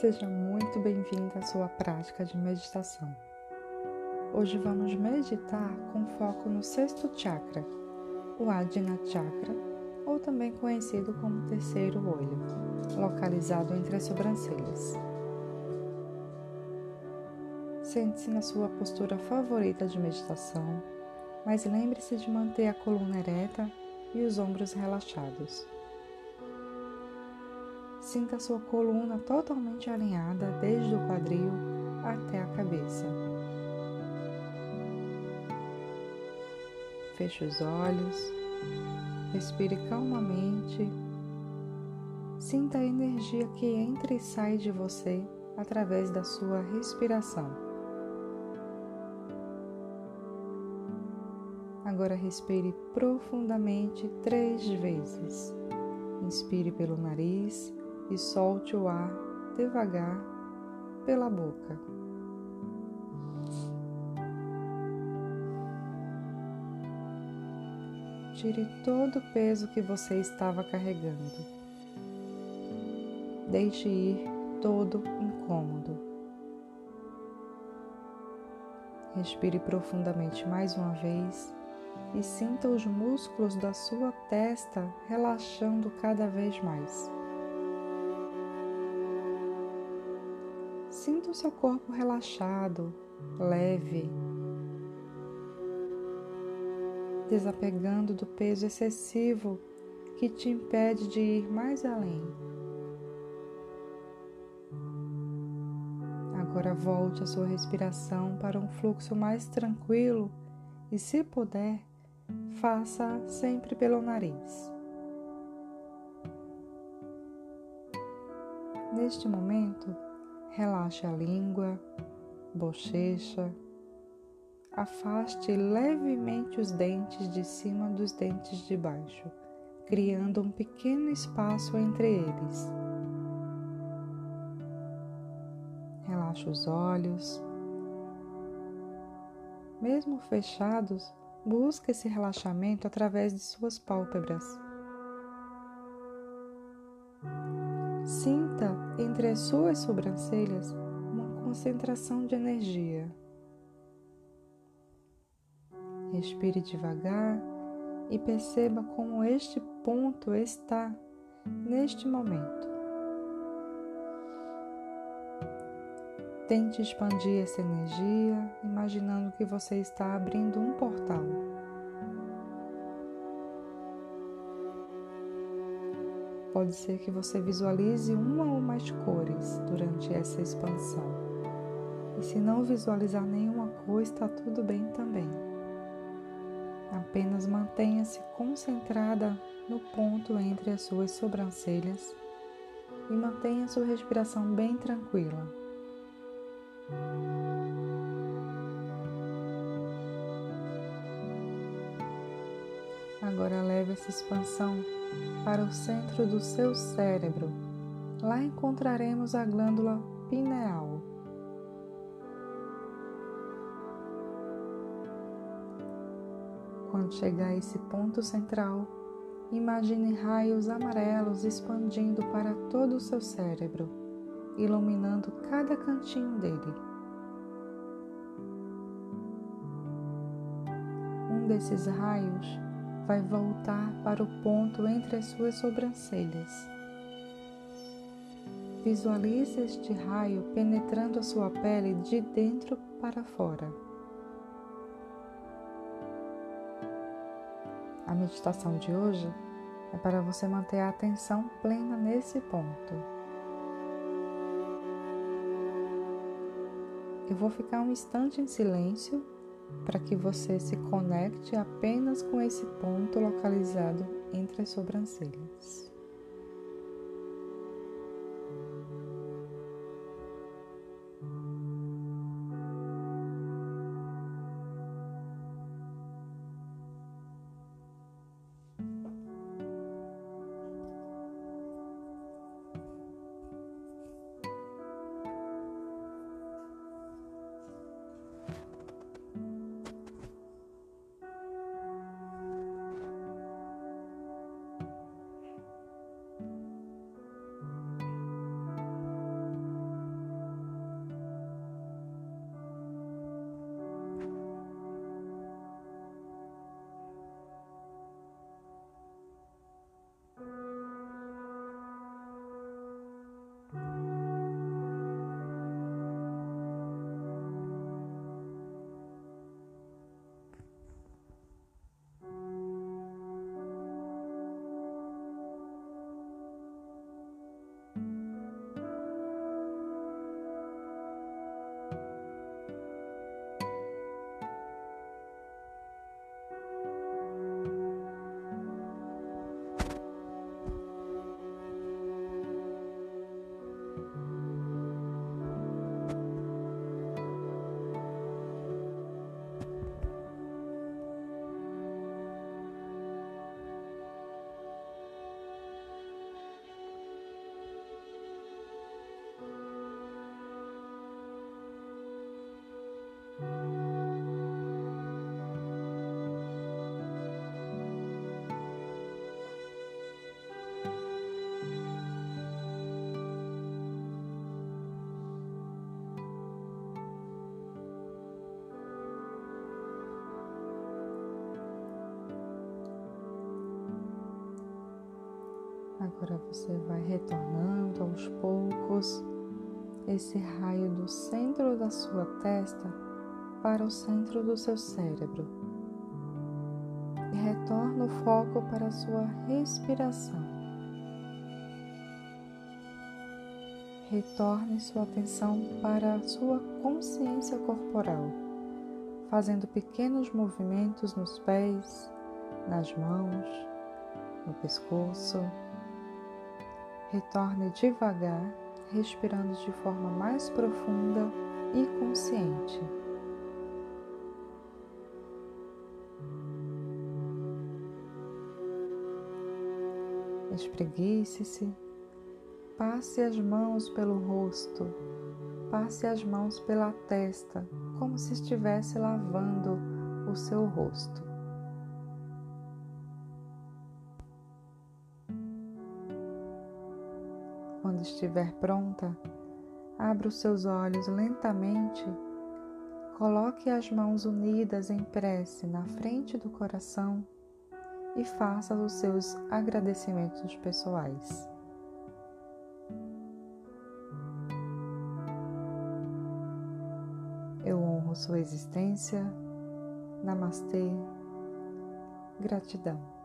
Seja muito bem-vindo à sua prática de meditação. Hoje vamos meditar com foco no sexto chakra, o Adina Chakra, ou também conhecido como terceiro olho, localizado entre as sobrancelhas. Sente-se na sua postura favorita de meditação, mas lembre-se de manter a coluna ereta e os ombros relaxados. Sinta sua coluna totalmente alinhada desde o quadril até a cabeça. Feche os olhos, respire calmamente. Sinta a energia que entra e sai de você através da sua respiração. Agora respire profundamente três vezes. Inspire pelo nariz e solte o ar devagar pela boca. Tire todo o peso que você estava carregando. Deixe ir todo incômodo. Respire profundamente mais uma vez e sinta os músculos da sua testa relaxando cada vez mais. Sinta o seu corpo relaxado, leve, desapegando do peso excessivo que te impede de ir mais além. Agora volte a sua respiração para um fluxo mais tranquilo e, se puder, faça sempre pelo nariz. Neste momento, Relaxe a língua, bochecha. Afaste levemente os dentes de cima dos dentes de baixo, criando um pequeno espaço entre eles. Relaxe os olhos. Mesmo fechados, busque esse relaxamento através de suas pálpebras. Sinta entre as suas sobrancelhas uma concentração de energia. Respire devagar e perceba como este ponto está neste momento. Tente expandir essa energia, imaginando que você está abrindo um portal. Pode ser que você visualize uma ou mais cores durante essa expansão. E se não visualizar nenhuma cor, está tudo bem também. Apenas mantenha-se concentrada no ponto entre as suas sobrancelhas e mantenha sua respiração bem tranquila. Agora leve essa expansão para o centro do seu cérebro. Lá encontraremos a glândula pineal. Quando chegar a esse ponto central, imagine raios amarelos expandindo para todo o seu cérebro, iluminando cada cantinho dele. Um desses raios vai voltar para o ponto entre as suas sobrancelhas. Visualize este raio penetrando a sua pele de dentro para fora. A meditação de hoje é para você manter a atenção plena nesse ponto. Eu vou ficar um instante em silêncio para que você se conecte apenas com esse ponto localizado entre as sobrancelhas. Agora você vai retornando aos poucos esse raio do centro da sua testa para o centro do seu cérebro. E retorna o foco para a sua respiração. Retorne sua atenção para a sua consciência corporal, fazendo pequenos movimentos nos pés, nas mãos, no pescoço Retorne devagar, respirando de forma mais profunda e consciente. Espreguice-se, passe as mãos pelo rosto, passe as mãos pela testa, como se estivesse lavando o seu rosto. Quando estiver pronta, abra os seus olhos lentamente, coloque as mãos unidas em prece na frente do coração e faça os seus agradecimentos pessoais. Eu honro sua existência. Namastê. Gratidão.